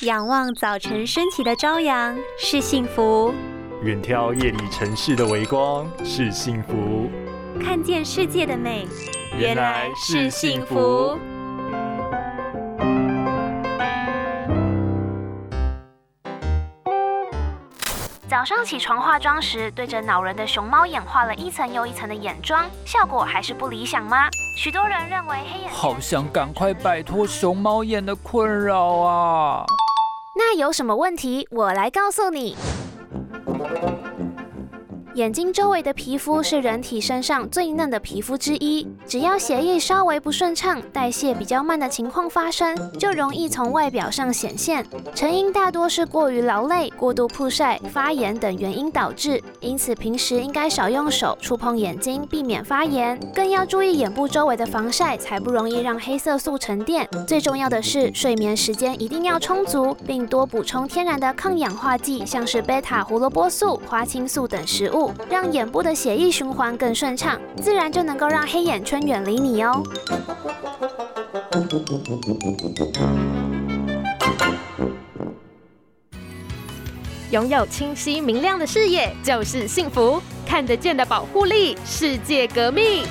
仰望早晨升起的朝阳是幸福，远眺夜里城市的微光是幸福，看见世界的美原来是幸福。早上起床化妆时，对着恼人的熊猫眼画了一层又一层的眼妆，效果还是不理想吗？许多人认为黑眼圈好想赶快摆脱熊猫眼的困扰啊！那有什么问题？我来告诉你。眼睛周围的皮肤是人体身上最嫩的皮肤之一，只要血液稍微不顺畅、代谢比较慢的情况发生，就容易从外表上显现。成因大多是过于劳累、过度曝晒、发炎等原因导致，因此平时应该少用手触碰眼睛，避免发炎，更要注意眼部周围的防晒，才不容易让黑色素沉淀。最重要的是，睡眠时间一定要充足，并多补充天然的抗氧化剂，像是贝塔胡萝卜素、花青素等食物。让眼部的血液循环更顺畅，自然就能够让黑眼圈远离你哦。拥有清晰明亮的视野就是幸福，看得见的保护力，世界革命。